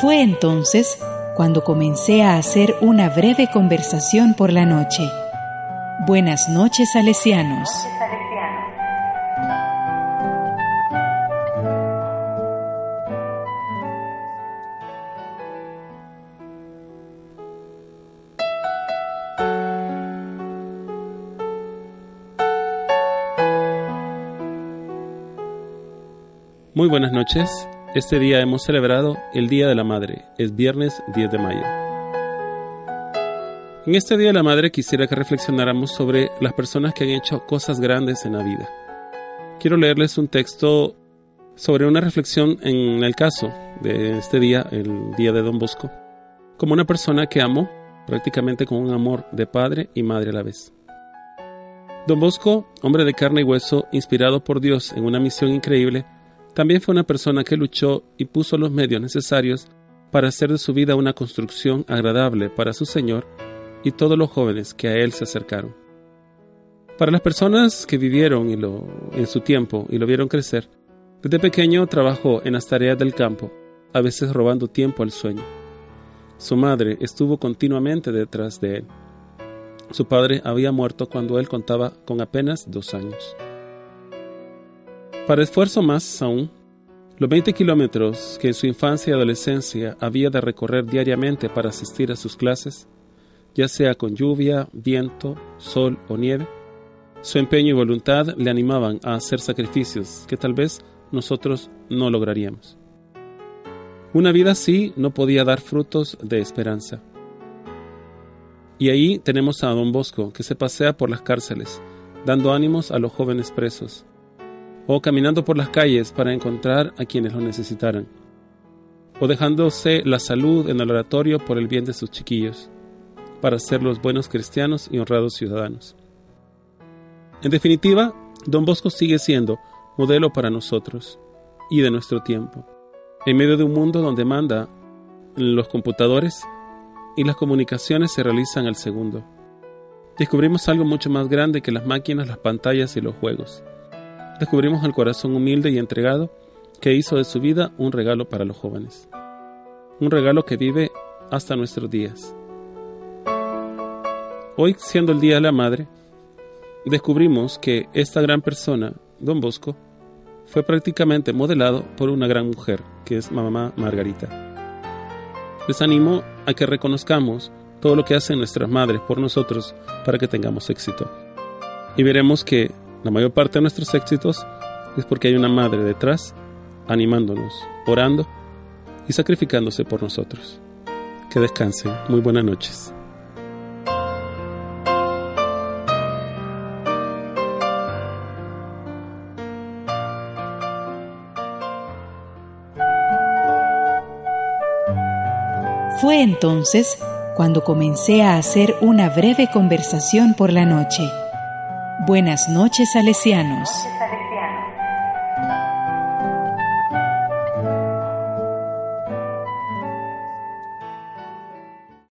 fue entonces cuando comencé a hacer una breve conversación por la noche. Buenas noches, salesianos. Muy buenas noches. Este día hemos celebrado el Día de la Madre. Es viernes 10 de mayo. En este Día de la Madre quisiera que reflexionáramos sobre las personas que han hecho cosas grandes en la vida. Quiero leerles un texto sobre una reflexión en el caso de este día, el Día de Don Bosco, como una persona que amó prácticamente con un amor de padre y madre a la vez. Don Bosco, hombre de carne y hueso, inspirado por Dios en una misión increíble, también fue una persona que luchó y puso los medios necesarios para hacer de su vida una construcción agradable para su Señor y todos los jóvenes que a Él se acercaron. Para las personas que vivieron en su tiempo y lo vieron crecer, desde pequeño trabajó en las tareas del campo, a veces robando tiempo al sueño. Su madre estuvo continuamente detrás de él. Su padre había muerto cuando él contaba con apenas dos años. Para esfuerzo más aún, los 20 kilómetros que en su infancia y adolescencia había de recorrer diariamente para asistir a sus clases, ya sea con lluvia, viento, sol o nieve, su empeño y voluntad le animaban a hacer sacrificios que tal vez nosotros no lograríamos. Una vida así no podía dar frutos de esperanza. Y ahí tenemos a don Bosco, que se pasea por las cárceles, dando ánimos a los jóvenes presos, o caminando por las calles para encontrar a quienes lo necesitaran, o dejándose la salud en el oratorio por el bien de sus chiquillos, para ser los buenos cristianos y honrados ciudadanos. En definitiva, don Bosco sigue siendo modelo para nosotros y de nuestro tiempo, en medio de un mundo donde manda los computadores y las comunicaciones se realizan al segundo. Descubrimos algo mucho más grande que las máquinas, las pantallas y los juegos descubrimos el corazón humilde y entregado que hizo de su vida un regalo para los jóvenes. Un regalo que vive hasta nuestros días. Hoy, siendo el Día de la Madre, descubrimos que esta gran persona, Don Bosco, fue prácticamente modelado por una gran mujer, que es mamá Margarita. Les animo a que reconozcamos todo lo que hacen nuestras madres por nosotros para que tengamos éxito. Y veremos que la mayor parte de nuestros éxitos es porque hay una madre detrás animándonos, orando y sacrificándose por nosotros. Que descansen. Muy buenas noches. Fue entonces cuando comencé a hacer una breve conversación por la noche Buenas noches, Salesianos.